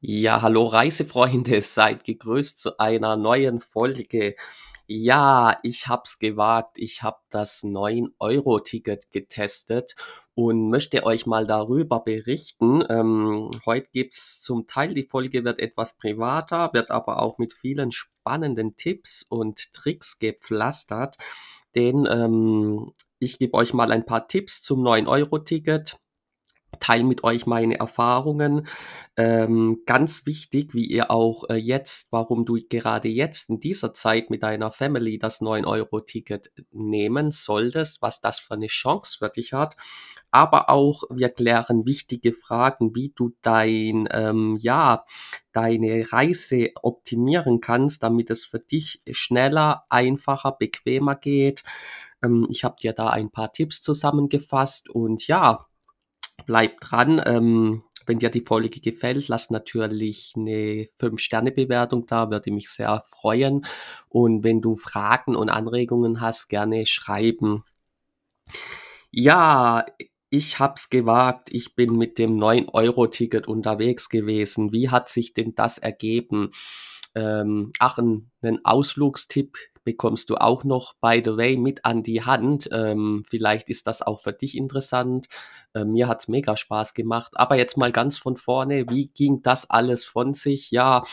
Ja, hallo Reisefreunde, seid gegrüßt zu einer neuen Folge. Ja, ich hab's gewagt. Ich habe das 9-Euro-Ticket getestet und möchte euch mal darüber berichten. Ähm, heute gibt's zum Teil, die Folge wird etwas privater, wird aber auch mit vielen spannenden Tipps und Tricks gepflastert. Denn ähm, ich gebe euch mal ein paar Tipps zum 9-Euro-Ticket teile mit euch meine Erfahrungen. Ähm, ganz wichtig, wie ihr auch äh, jetzt, warum du gerade jetzt in dieser Zeit mit deiner Family das 9-Euro-Ticket nehmen solltest, was das für eine Chance für dich hat. Aber auch, wir klären wichtige Fragen, wie du dein, ähm, ja, deine Reise optimieren kannst, damit es für dich schneller, einfacher, bequemer geht. Ähm, ich habe dir da ein paar Tipps zusammengefasst und ja, bleib dran. Ähm, wenn dir die Folge gefällt, lass natürlich eine 5-Sterne-Bewertung da, würde mich sehr freuen. Und wenn du Fragen und Anregungen hast, gerne schreiben. Ja, ich hab's gewagt. Ich bin mit dem 9-Euro-Ticket unterwegs gewesen. Wie hat sich denn das ergeben? Ähm, ach, ein, ein Ausflugstipp bekommst du auch noch, by the way, mit an die Hand. Ähm, vielleicht ist das auch für dich interessant. Äh, mir hat's mega Spaß gemacht. Aber jetzt mal ganz von vorne, wie ging das alles von sich? Ja,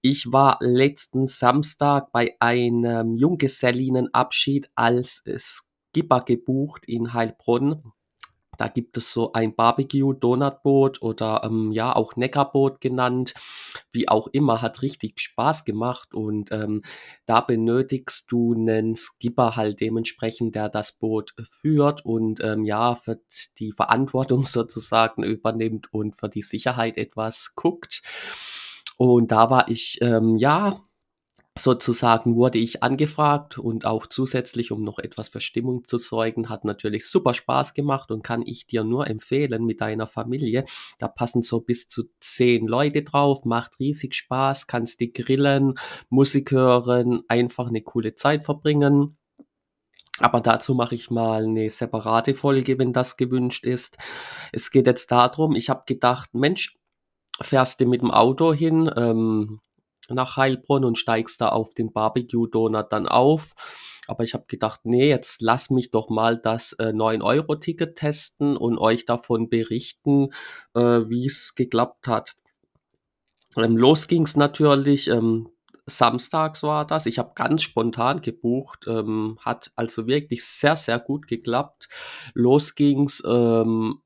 ich war letzten Samstag bei einem Junggesellinenabschied als Skipper gebucht in Heilbronn. Da gibt es so ein Barbecue-Donutboot oder ähm, ja auch Neckarboot genannt, wie auch immer, hat richtig Spaß gemacht und ähm, da benötigst du einen Skipper halt dementsprechend, der das Boot führt und ähm, ja für die Verantwortung sozusagen übernimmt und für die Sicherheit etwas guckt. Und da war ich ähm, ja sozusagen wurde ich angefragt und auch zusätzlich, um noch etwas für Stimmung zu sorgen, hat natürlich super Spaß gemacht und kann ich dir nur empfehlen mit deiner Familie. Da passen so bis zu zehn Leute drauf, macht riesig Spaß, kannst die grillen, Musik hören, einfach eine coole Zeit verbringen. Aber dazu mache ich mal eine separate Folge, wenn das gewünscht ist. Es geht jetzt darum, ich habe gedacht, Mensch, fährst du mit dem Auto hin, ähm, nach Heilbronn und steigst da auf den Barbecue-Donut dann auf. Aber ich habe gedacht, nee, jetzt lass mich doch mal das äh, 9-Euro-Ticket testen und euch davon berichten, äh, wie es geklappt hat. Ähm, los ging's natürlich, ähm, samstags war das. Ich habe ganz spontan gebucht, ähm, hat also wirklich sehr, sehr gut geklappt. Los ging's ähm,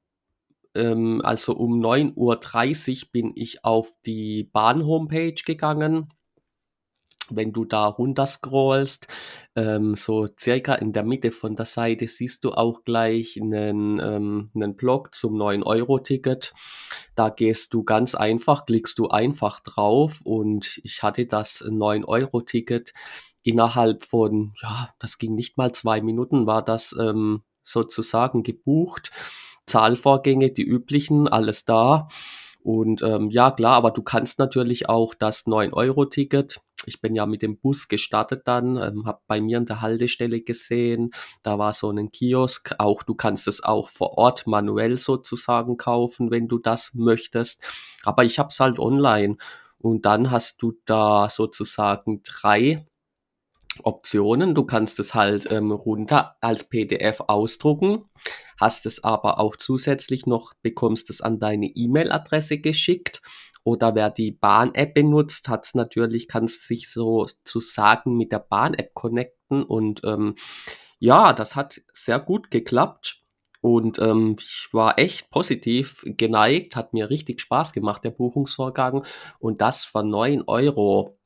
ähm, also um 9.30 Uhr bin ich auf die Bahn-Homepage gegangen. Wenn du da runter scrollst, ähm, so circa in der Mitte von der Seite siehst du auch gleich einen, ähm, einen Blog zum 9-Euro-Ticket. Da gehst du ganz einfach, klickst du einfach drauf und ich hatte das 9-Euro-Ticket innerhalb von, ja, das ging nicht mal zwei Minuten, war das ähm, sozusagen gebucht. Zahlvorgänge, die üblichen, alles da. Und ähm, ja, klar, aber du kannst natürlich auch das 9-Euro-Ticket. Ich bin ja mit dem Bus gestartet dann, ähm, habe bei mir in der Haltestelle gesehen, da war so ein Kiosk. Auch du kannst es auch vor Ort manuell sozusagen kaufen, wenn du das möchtest. Aber ich habe es halt online. Und dann hast du da sozusagen drei Optionen. Du kannst es halt ähm, runter als PDF ausdrucken, hast es aber auch zusätzlich noch, bekommst es an deine E-Mail-Adresse geschickt. Oder wer die Bahn-App benutzt, hat es natürlich, kannst sich sozusagen mit der Bahn-App connecten. Und ähm, ja, das hat sehr gut geklappt. Und ähm, ich war echt positiv geneigt, hat mir richtig Spaß gemacht, der Buchungsvorgang. Und das für 9 Euro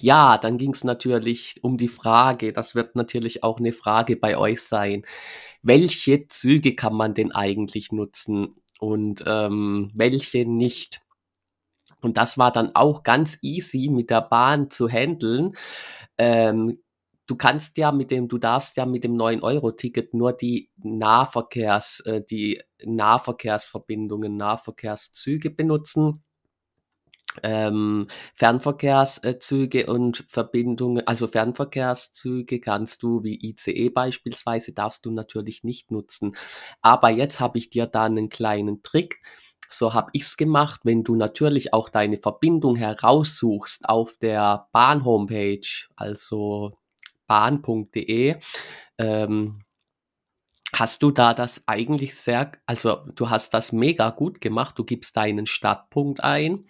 ja, dann ging es natürlich um die Frage, das wird natürlich auch eine Frage bei euch sein. Welche Züge kann man denn eigentlich nutzen und ähm, welche nicht? Und das war dann auch ganz easy mit der Bahn zu handeln. Ähm, du kannst ja mit dem, du darfst ja mit dem 9-Euro-Ticket nur die Nahverkehrs, äh, die Nahverkehrsverbindungen, Nahverkehrszüge benutzen ähm, Fernverkehrszüge und Verbindungen, also Fernverkehrszüge kannst du wie ICE beispielsweise, darfst du natürlich nicht nutzen. Aber jetzt habe ich dir da einen kleinen Trick. so habe ich's gemacht, wenn du natürlich auch deine Verbindung heraussuchst auf der Bahn-Homepage, also bahn.de, ähm, hast du da das eigentlich sehr also, du hast das mega gut gemacht. Du gibst deinen Startpunkt ein,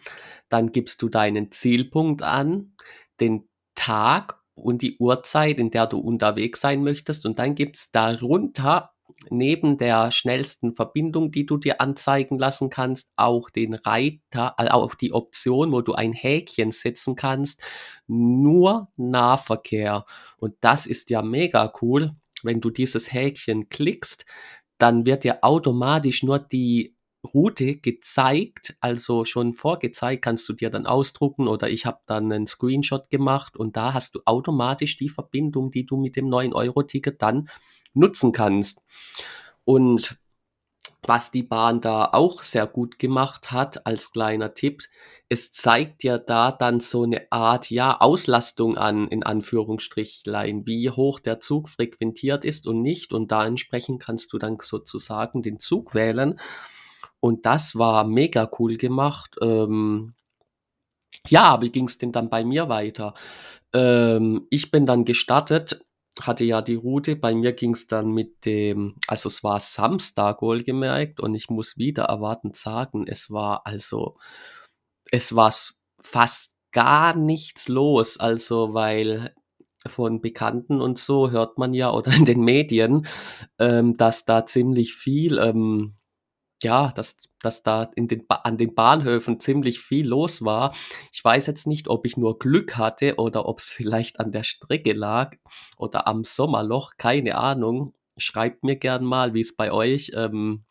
dann gibst du deinen Zielpunkt an, den Tag und die Uhrzeit, in der du unterwegs sein möchtest und dann gibt's darunter neben der schnellsten Verbindung, die du dir anzeigen lassen kannst, auch den Reiter, äh, auch die Option, wo du ein Häkchen setzen kannst, nur Nahverkehr. Und das ist ja mega cool. Wenn du dieses Häkchen klickst, dann wird dir automatisch nur die Route gezeigt, also schon vorgezeigt, kannst du dir dann ausdrucken oder ich habe dann einen Screenshot gemacht und da hast du automatisch die Verbindung, die du mit dem 9-Euro-Ticket dann nutzen kannst. Und was die Bahn da auch sehr gut gemacht hat, als kleiner Tipp, es zeigt dir da dann so eine Art, ja, Auslastung an, in Anführungsstrichlein, wie hoch der Zug frequentiert ist und nicht. Und da entsprechend kannst du dann sozusagen den Zug wählen. Und das war mega cool gemacht. Ähm, ja, wie ging es denn dann bei mir weiter? Ähm, ich bin dann gestartet hatte ja die Route. Bei mir ging es dann mit dem, also es war Samstag wohlgemerkt und ich muss wieder erwartend sagen, es war also, es war fast gar nichts los. Also, weil von Bekannten und so hört man ja oder in den Medien, ähm, dass da ziemlich viel ähm, ja, dass, dass da in den an den Bahnhöfen ziemlich viel los war. Ich weiß jetzt nicht, ob ich nur Glück hatte oder ob es vielleicht an der Strecke lag oder am Sommerloch, keine Ahnung. Schreibt mir gern mal, wie es bei euch ähm,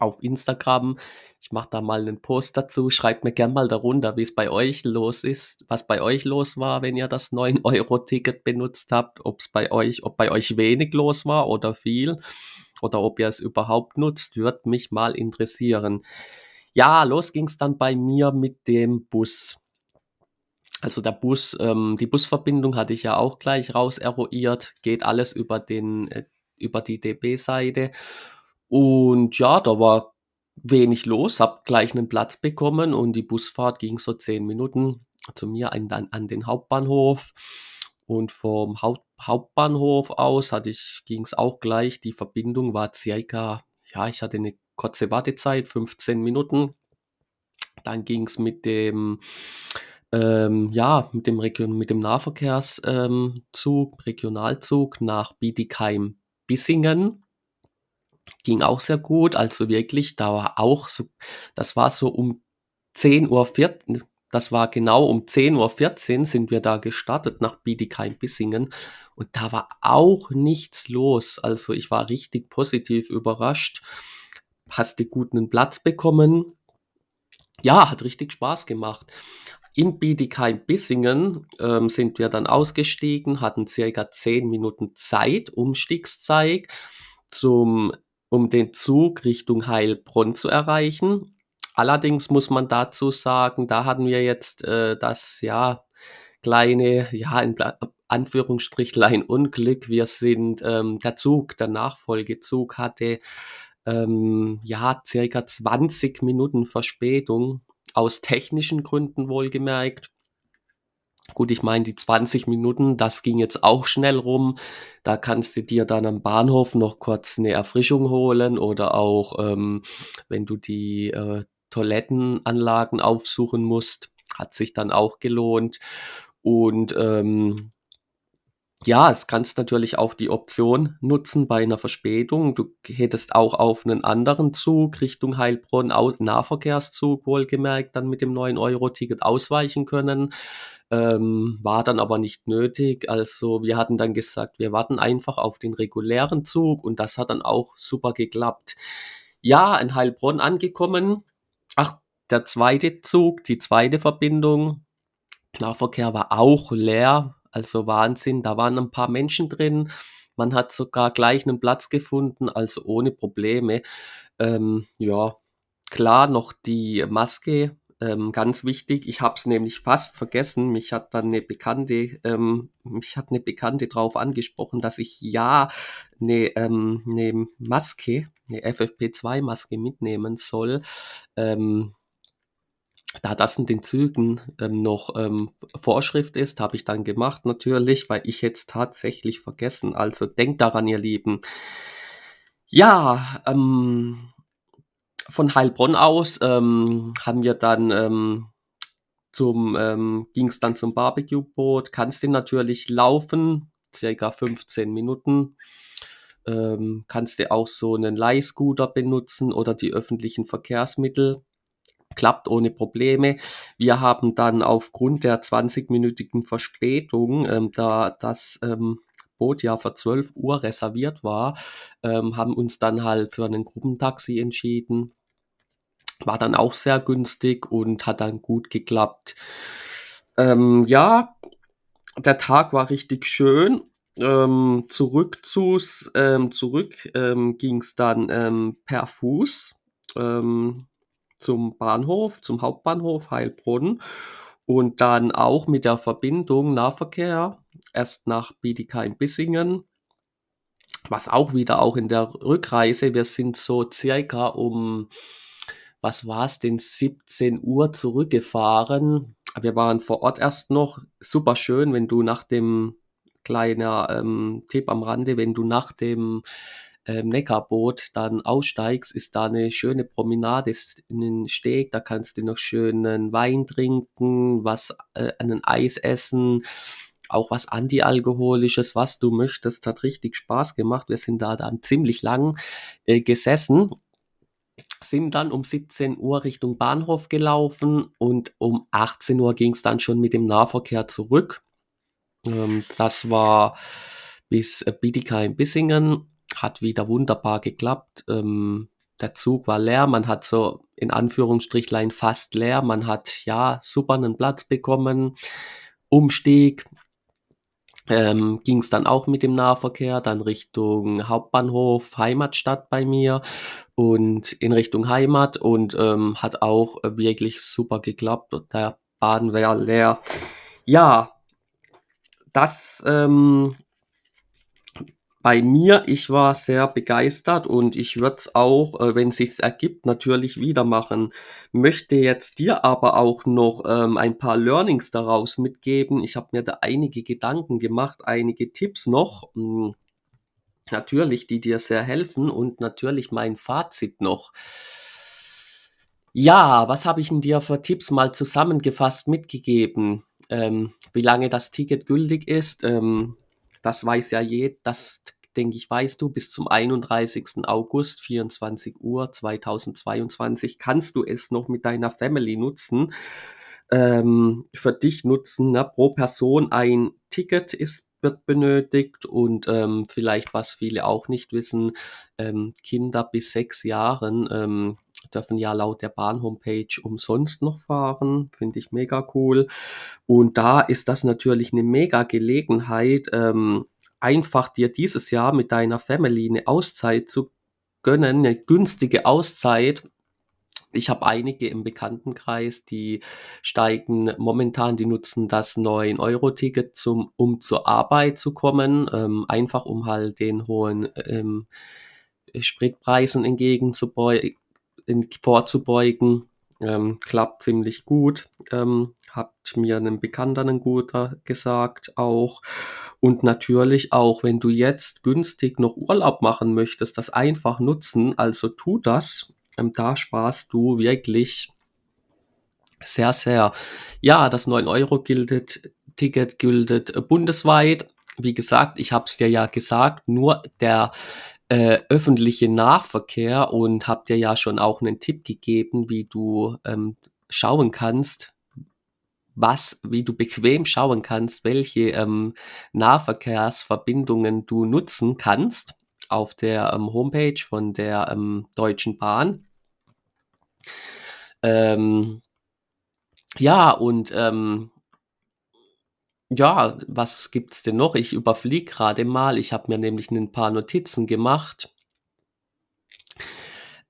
auf Instagram. Ich mache da mal einen Post dazu. Schreibt mir gern mal darunter, wie es bei euch los ist, was bei euch los war, wenn ihr das 9-Euro-Ticket benutzt habt, ob es bei euch, ob bei euch wenig los war oder viel oder ob ihr es überhaupt nutzt, würde mich mal interessieren. Ja, los ging es dann bei mir mit dem Bus. Also der Bus, ähm, die Busverbindung hatte ich ja auch gleich raus eruiert, geht alles über den, äh, über die DB-Seite. Und ja, da war wenig los, hab gleich einen Platz bekommen und die Busfahrt ging so zehn Minuten zu mir an, an den Hauptbahnhof. Und vom Haupt, Hauptbahnhof aus hatte ich, ging es auch gleich. Die Verbindung war circa, ja, ich hatte eine kurze Wartezeit, 15 Minuten. Dann ging es mit dem, ähm, ja, mit dem Region, mit dem Nahverkehrszug, ähm, Regionalzug nach Bietigheim-Bissingen. Ging auch sehr gut. Also wirklich, da war auch so, das war so um 10 Uhr, das war genau um 10.14 Uhr sind wir da gestartet nach Bietigheim-Bissingen und da war auch nichts los. Also ich war richtig positiv überrascht. Hast du guten Platz bekommen? Ja, hat richtig Spaß gemacht. In Bietigheim-Bissingen ähm, sind wir dann ausgestiegen, hatten circa 10 Minuten Zeit, Umstiegszeit, zum, um den Zug Richtung Heilbronn zu erreichen. Allerdings muss man dazu sagen, da hatten wir jetzt äh, das ja kleine, ja, in Anführungsstrichlein Unglück. Wir sind, ähm, der Zug, der Nachfolgezug hatte ähm, ja circa 20 Minuten Verspätung, aus technischen Gründen wohlgemerkt. Gut, ich meine, die 20 Minuten, das ging jetzt auch schnell rum. Da kannst du dir dann am Bahnhof noch kurz eine Erfrischung holen oder auch, ähm, wenn du die äh, Toilettenanlagen aufsuchen musst. Hat sich dann auch gelohnt. Und ähm, ja, es kannst natürlich auch die Option nutzen bei einer Verspätung. Du hättest auch auf einen anderen Zug Richtung Heilbronn, Nahverkehrszug wohlgemerkt, dann mit dem 9-Euro-Ticket ausweichen können. Ähm, war dann aber nicht nötig. Also wir hatten dann gesagt, wir warten einfach auf den regulären Zug und das hat dann auch super geklappt. Ja, in Heilbronn angekommen, Ach, der zweite Zug, die zweite Verbindung, Nahverkehr war auch leer, also Wahnsinn. Da waren ein paar Menschen drin. Man hat sogar gleich einen Platz gefunden, also ohne Probleme. Ähm, ja, klar, noch die Maske, ähm, ganz wichtig. Ich habe es nämlich fast vergessen. Mich hat dann eine Bekannte, ähm, mich hat eine Bekannte drauf angesprochen, dass ich ja eine, ähm, eine Maske 'ne FFP2-Maske mitnehmen soll. Ähm, da das in den Zügen, ähm, noch, ähm, Vorschrift ist, habe ich dann gemacht natürlich, weil ich es tatsächlich vergessen. Also, denkt daran, ihr Lieben. Ja, ähm, von Heilbronn aus, ähm, haben wir dann, ähm, zum ähm, ging's dann zum Barbecue-Boot. Kannst du natürlich laufen, circa 15 Minuten. Ähm, kannst du auch so 'nen Leihscooter benutzen oder die öffentlichen Verkehrsmittel. Klappt ohne Probleme. Wir haben dann aufgrund der 20-minütigen Verspätung, ähm, da das, ähm, Boot ja für 12 Uhr reserviert war, ähm, haben uns dann halt für 'nen Gruppentaxi entschieden. War dann auch sehr günstig und hat dann gut geklappt. Ähm, ja, der Tag war richtig schön. Ähm, zurück zus ähm, zurück, ähm, ging's dann, ähm, per Fuß, ähm, zum Bahnhof, zum Hauptbahnhof Heilbronn und dann auch mit der Verbindung Nahverkehr erst nach Bietigheim-Bissingen. Was auch wieder auch in der Rückreise wir sind so circa um, was war's denn, 17 Uhr zurückgefahren. Wir waren vor Ort erst noch. Super schön, wenn du nach dem kleiner, ähm, Tipp am Rande, wenn du nach dem, ähm, Neckarboot dann aussteigst, ist da 'ne schöne Promenade, ist 'nen Steg, da kannst du noch schön 'nen Wein trinken, was äh, 'nen Eis essen, auch was Antialkoholisches, was du möchtest. Hat richtig Spaß gemacht. Wir sind da dann ziemlich lang, äh, gesessen, sind dann um 17 Uhr Richtung Bahnhof gelaufen und um 18 Uhr ging's dann schon mit dem Nahverkehr zurück. Ähm, das war bis, äh, Bietigheim-Bissingen, hat wieder wunderbar geklappt. Ähm, der Zug war leer, man hat so in Anführungsstrichlein fast leer. Man hat, ja, super 'nen Platz bekommen. Umstieg, ähm, ging's dann auch mit dem Nahverkehr dann Richtung Hauptbahnhof, Heimatstadt bei mir und in Richtung Heimat und, ähm, hat auch, äh, wirklich super geklappt und der Bahn war leer. Ja, das, ähm bei mir, ich war sehr begeistert und ich würde es auch, äh, wenn sich's ergibt, natürlich wieder machen. Möchte jetzt dir aber auch noch, ähm, ein paar Learnings daraus mitgeben. Ich habe mir da einige Gedanken gemacht, einige Tipps noch, hm, natürlich, die dir sehr helfen und natürlich mein Fazit noch. Ja, was habe ich 'n dir für Tipps mal zusammengefasst mitgegeben? Ähm, wie lange das Ticket gültig ist, ähm, das weiß ja je das denke ich, weißt du, bis zum 31. August, 24 Uhr 2022 kannst du es noch mit deiner Family nutzen, ähm, für dich nutzen, ne? Pro Person ein Ticket ist wird benötigt und, ähm, vielleicht, was viele auch nicht wissen, ähm, Kinder bis 6 Jahren, ähm, dürfen ja laut der Bahn-Homepage umsonst noch fahren. Finde ich mega cool. Und da ist das natürlich 'ne mega Gelegenheit, ähm, einfach dir dieses Jahr mit deiner Family 'ne Auszeit zu gönnen, 'ne günstige Auszeit. Ich habe einige im Bekanntenkreis, die steigen momentan die nutzen das 9-Euro-Ticket zum um zur Arbeit zu kommen, ähm, einfach um halt den hohen, ähm, Spritpreisen entgegenzubeu ent vorzubeugen. Ähm, klappt ziemlich gut, ähm, hat mir 'nen Bekannter 'nen guter gesagt auch. Und natürlich auch, wenn du jetzt günstig noch Urlaub machen möchtest, das einfach nutzen, also tu das. Ähm, da sparst du wirklich sehr, sehr. Ja, das 9 € giltet bundesweit. Wie gesagt, ich habe es dir ja gesagt, nur der, äh, öffentliche Nahverkehr und habe dir ja schon auch 'nen Tipp gegeben, wie du, ähm, schauen kannst, was wie du bequem schauen kannst, welche, ähm, Nahverkehrsverbindungen du nutzen kannst auf der, ähm, Homepage von der, ähm, Deutschen Bahn. Ähm, ja, und, ähm ja, was gibt's denn noch? Ich überfliege grade mal. Ich habe mir nämlich 'nen paar Notizen gemacht.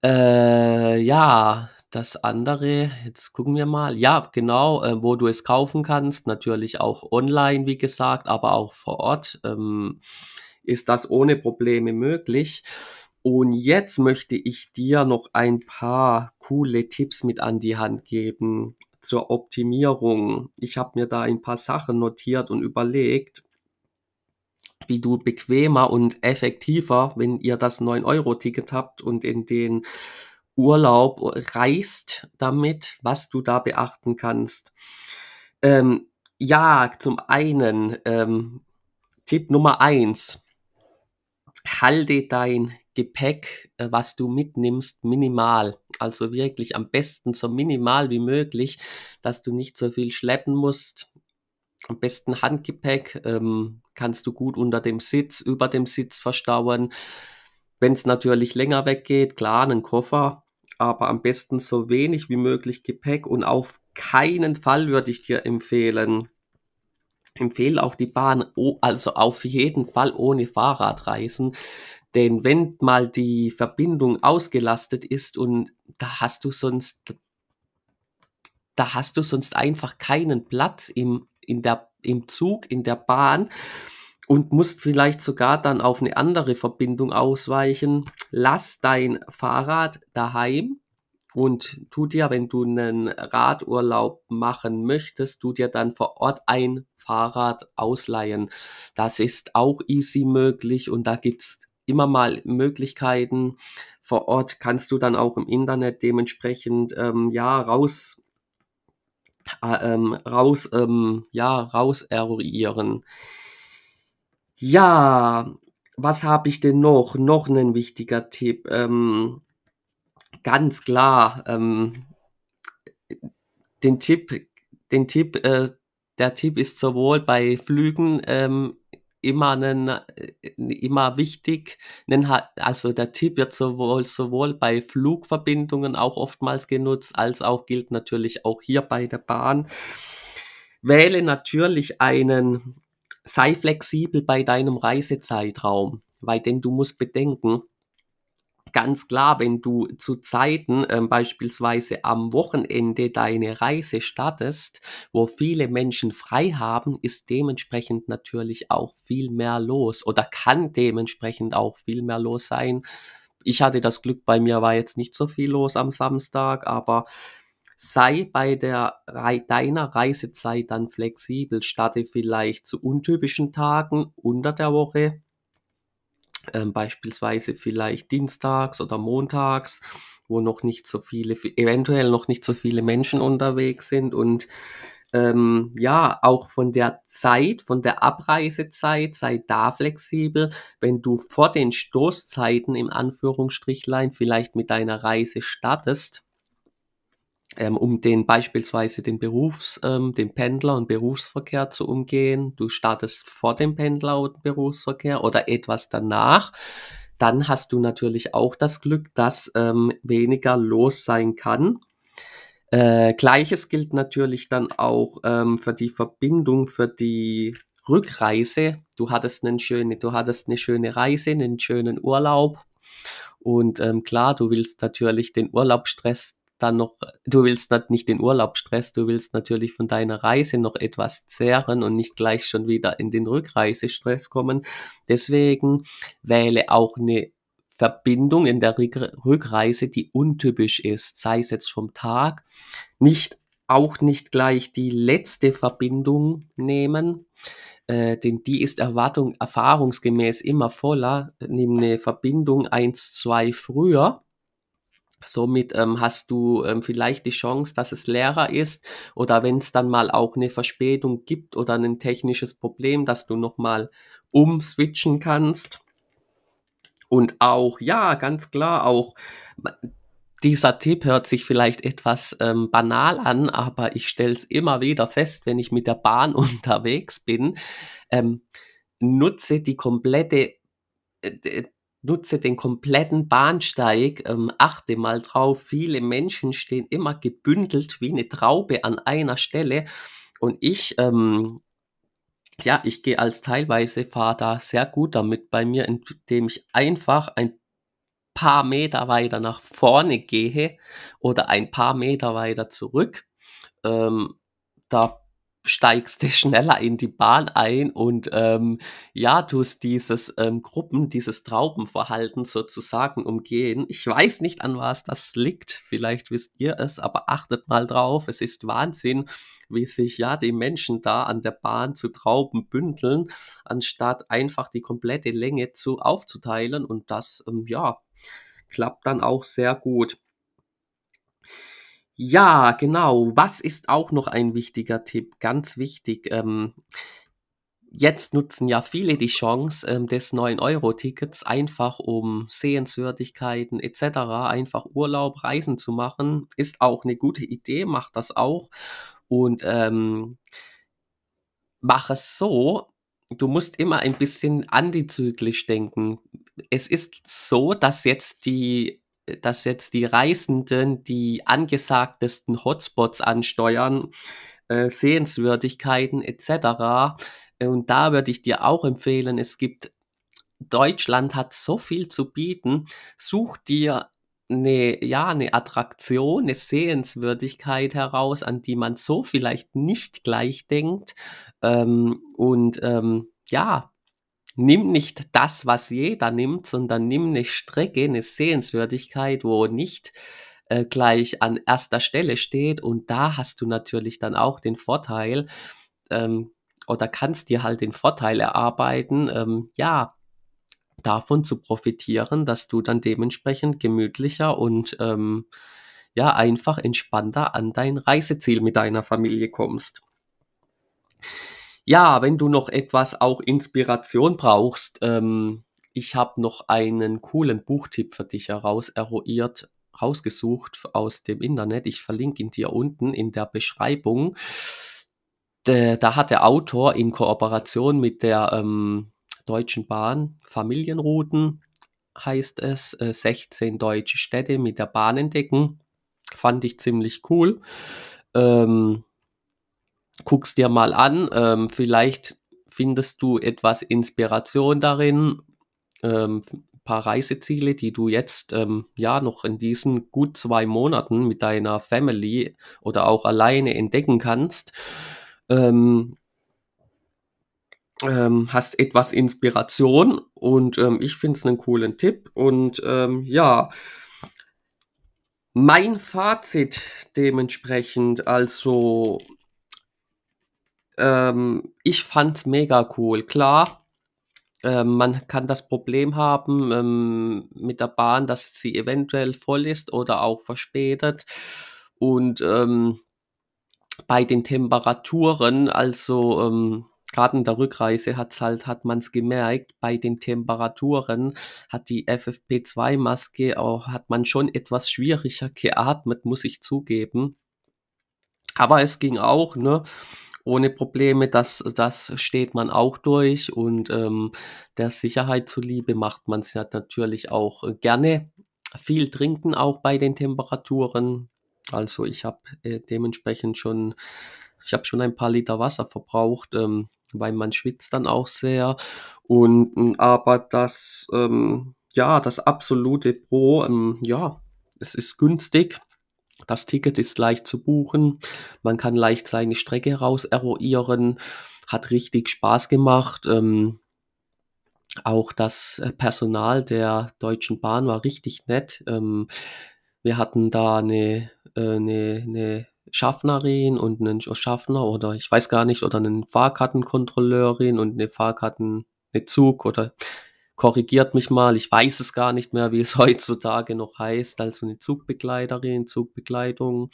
Äh, ja, das andere, jetzt gucken wir mal. Ja, genau, äh, wo du es kaufen kannst, natürlich auch online, wie gesagt, aber auch vor Ort, ähm, ist das ohne Probleme möglich. Und jetzt möchte ich dir noch ein paar coole Tipps mit an die Hand geben zur Optimierung. Ich habe mir da ein paar Sachen notiert und überlegt, wie du bequemer und effektiver, wenn ihr das 9-Euro-Ticket habt und in den Urlaub reist damit, was du da beachten kannst. Ähm, ja, zum einen, ähm, Tipp Nummer eins: Halte dein Gepäck, äh, was du mitnimmst, minimal. Also wirklich am besten so minimal wie möglich, dass du nicht so viel schleppen musst. Am besten Handgepäck ähm, kannst du gut unter dem Sitz, über dem Sitz verstauen. Wenn es natürlich länger weggeht, klar, einen Koffer, aber am besten so wenig wie möglich Gepäck und auf keinen Fall würde ich dir empfehlen, empfehle auch die Bahn, also auf jeden Fall ohne Fahrrad reisen. Denn wenn mal die Verbindung ausgelastet ist und da hast du sonst, da hast du sonst einfach keinen Platz im, in der, im Zug, in der Bahn und musst vielleicht sogar dann auf eine andere Verbindung ausweichen. Lass dein Fahrrad daheim und tu dir, wenn du einen Radurlaub machen möchtest, tu dir dann vor Ort ein Fahrrad ausleihen. Das ist auch easy möglich und da gibt's immer mal Möglichkeiten. Vor Ort kannst du dann auch im Internet dementsprechend ähm, ja raus äh, ähm, raus ähm, ja raus eruieren. Ja, was habe ich denn noch? Noch ein wichtiger Tipp. Ähm, ganz klar, ähm, den Tipp, den Tipp, äh, der Tipp ist sowohl bei Flügen ähm, immer, einen, äh, immer wichtig. Also der Tipp wird sowohl, sowohl bei Flugverbindungen auch oftmals genutzt, als auch gilt natürlich auch hier bei der Bahn. Wähle natürlich einen, sei flexibel bei deinem Reisezeitraum, weil denn du musst bedenken, ganz klar, wenn du zu Zeiten, ähm, beispielsweise am Wochenende, deine Reise startest, wo viele Menschen frei haben, ist dementsprechend natürlich auch viel mehr los oder kann dementsprechend auch viel mehr los sein. Ich hatte das Glück, bei mir war jetzt nicht so viel los am Samstag, aber sei bei der deiner Reisezeit dann flexibel, starte vielleicht zu untypischen Tagen unter der Woche ähm, beispielsweise vielleicht dienstags oder montags, wo noch nicht so viele, eventuell noch nicht so viele Menschen unterwegs sind und ähm, ja, auch von der Zeit, von der Abreisezeit, sei da flexibel. Wenn du vor den Stoßzeiten im Anführungsstrichlein vielleicht mit deiner Reise startest, ähm, um den beispielsweise den Berufs, ähm, den Pendler und Berufsverkehr zu umgehen. Du startest vor dem Pendler und Berufsverkehr oder etwas danach. Dann hast du natürlich auch das Glück, dass ähm, weniger los sein kann. Äh, Gleiches gilt natürlich dann auch ähm, für die Verbindung, für die Rückreise. Du hattest, einen schöne, du hattest eine schöne Reise, einen schönen Urlaub. Und ähm, klar, du willst natürlich den Urlaubsstress dann noch, du willst nicht den Urlaubsstress, du willst natürlich von deiner Reise noch etwas zehren und nicht gleich schon wieder in den Rückreisestress kommen. Deswegen wähle auch eine Verbindung in der Rückreise, die untypisch ist, sei es jetzt vom Tag, nicht auch nicht gleich die letzte Verbindung nehmen, äh, denn die ist Erwartung erfahrungsgemäß immer voller. Nimm eine Verbindung eins, zwei früher Somit ähm, hast du ähm, vielleicht die Chance, dass es leerer ist oder wenn es dann mal auch eine Verspätung gibt oder ein technisches Problem, dass du nochmal umswitchen kannst. Und auch, ja, ganz klar, auch dieser Tipp hört sich vielleicht etwas ähm, banal an, aber ich stelle es immer wieder fest, wenn ich mit der Bahn unterwegs bin. Ähm, nutze die komplette äh, nutze den kompletten Bahnsteig, ähm, achte mal drauf, viele Menschen stehen immer gebündelt wie eine Traube an einer Stelle und ich, ähm, ja, ich gehe als teilweise Fahrer sehr gut damit bei mir, indem ich einfach ein paar Meter weiter nach vorne gehe oder ein paar Meter weiter zurück. Ähm, da steigst du schneller in die Bahn ein und, ähm, ja, tust dieses, ähm, Gruppen dieses Traubenverhalten sozusagen umgehen. Ich weiß nicht, an was das liegt, vielleicht wisst ihr es, aber achtet mal drauf. Es ist Wahnsinn, wie sich, ja, die Menschen da an der Bahn zu Trauben bündeln, anstatt einfach die komplette Länge zu aufzuteilen und das, ähm, ja, klappt dann auch sehr gut. Ja, genau. Was ist auch noch ein wichtiger Tipp? Ganz wichtig. Ähm, jetzt nutzen ja viele die Chance ähm, des 9-Euro-Tickets einfach um Sehenswürdigkeiten etc., einfach Urlaub, Reisen zu machen. Ist auch eine gute Idee, macht das auch. Und ähm, mach es so, du musst immer ein bisschen antizyklisch denken. Es ist so, dass jetzt die dass jetzt die Reisenden die angesagtesten Hotspots ansteuern, äh, Sehenswürdigkeiten etc. Und da würde ich dir auch empfehlen, es gibt Deutschland hat so viel zu bieten. Such dir eine, ja, eine Attraktion, eine Sehenswürdigkeit heraus, an die man so vielleicht nicht gleich denkt. Ähm, und ähm, ja, nimm nicht das, was jeder nimmt, sondern nimm eine Strecke, eine Sehenswürdigkeit, wo nicht äh, gleich an erster Stelle steht. Und da hast du natürlich dann auch den Vorteil, ähm, oder kannst dir halt den Vorteil erarbeiten, ähm, ja, davon zu profitieren, dass du dann dementsprechend gemütlicher und ähm, ja, einfach entspannter an dein Reiseziel mit deiner Familie kommst. Ja, wenn du noch etwas auch Inspiration brauchst, ähm, ich habe noch einen coolen Buchtipp für dich heraus eruiert, rausgesucht aus dem Internet. Ich verlinke ihn dir unten in der Beschreibung. Da hat der Autor in Kooperation mit der ähm, Deutschen Bahn Familienrouten, heißt es, äh, 16 deutsche Städte mit der Bahn entdecken. Fand ich ziemlich cool. Ähm, guck's dir mal an. Ähm, vielleicht findest du etwas Inspiration darin. Ähm, paar Reiseziele, die du jetzt ähm, ja noch in diesen gut zwei Monaten mit deiner Family oder auch alleine entdecken kannst. Ähm, ähm, hast etwas Inspiration und ähm, ich finde es einen coolen Tipp. Und ähm, ja, mein Fazit dementsprechend, also ähm, ich fand's mega cool. Klar, ähm, man kann das Problem haben ähm, mit der Bahn, dass sie eventuell voll ist oder auch verspätet. Und ähm, bei den Temperaturen, also ähm, gerade in der Rückreise hat's halt, hat man es gemerkt, bei den Temperaturen hat die FFP2-Maske auch, hat man schon etwas schwieriger geatmet, muss ich zugeben. Aber es ging auch, ne? Ohne Probleme. Das, das steht man auch durch und ähm, der Sicherheit zuliebe macht man es natürlich auch äh, gerne. Viel trinken auch bei den Temperaturen. Also ich habe äh, dementsprechend schon, ich habe schon ein paar Liter Wasser verbraucht, ähm, weil man schwitzt dann auch sehr. Und aber das, ähm, ja, das absolute Pro, ähm, ja, es ist günstig das Ticket ist leicht zu buchen. Man kann leicht seine Strecke heraus eruieren. Hat richtig Spaß gemacht. Ähm, auch das äh, Personal der Deutschen Bahn war richtig nett. Ähm, wir hatten da eine, äh, eine, eine Schaffnerin und einen Schaffner oder ich weiß gar nicht, oder einen Fahrkartenkontrolleurin und eine Fahrkarten, eine Zug oder korrigiert mich mal, ich weiß es gar nicht mehr, wie es heutzutage noch heißt, also eine Zugbegleiterin, Zugbegleitung.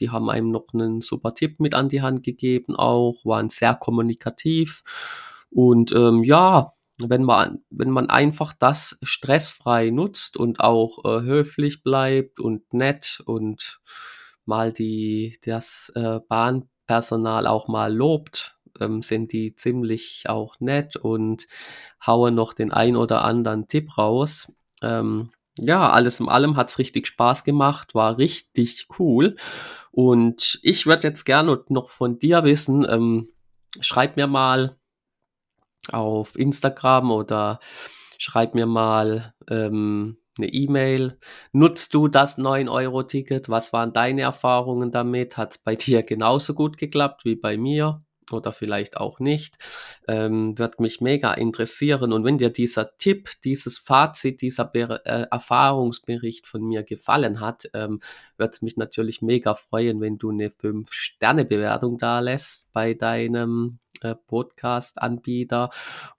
Die haben einem noch einen super Tipp mit an die Hand gegeben, auch waren sehr kommunikativ. Und ähm, ja, wenn man, wenn man einfach das stressfrei nutzt und auch äh, höflich bleibt und nett und mal die, das äh, Bahnpersonal auch mal lobt, ähm, sind die ziemlich auch nett und hauen noch den ein oder anderen Tipp raus. Ähm, ja, alles in allem hat's richtig Spaß gemacht, war richtig cool. Und ich würde jetzt gerne noch von dir wissen, ähm, schreib mir mal auf Instagram oder schreib mir mal, ähm, eine E-Mail. Nutzt du das 9-Euro-Ticket? Was waren deine Erfahrungen damit? Hat es bei dir genauso gut geklappt wie bei mir? Oder vielleicht auch nicht. Ähm, wird mich mega interessieren. Und wenn dir dieser Tipp, dieses Fazit, dieser Be äh, Erfahrungsbericht von mir gefallen hat, ähm, wird es mich natürlich mega freuen, wenn du eine 5-Sterne-Bewertung da lässt bei deinem äh, Podcast-Anbieter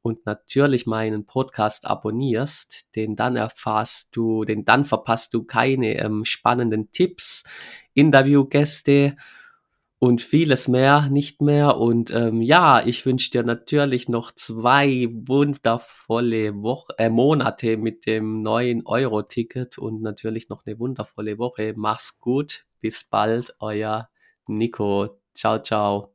und natürlich meinen Podcast abonnierst, denn dann erfährst du, denn dann verpasst du keine ähm, spannenden Tipps, Interviewgäste und vieles mehr, nicht mehr. Und ähm, ja, ich wünsche dir natürlich noch zwei wundervolle Woche, äh, Monate mit dem neuen Euro-Ticket und natürlich noch eine wundervolle Woche. Mach's gut, bis bald, euer Nico. Ciao, ciao.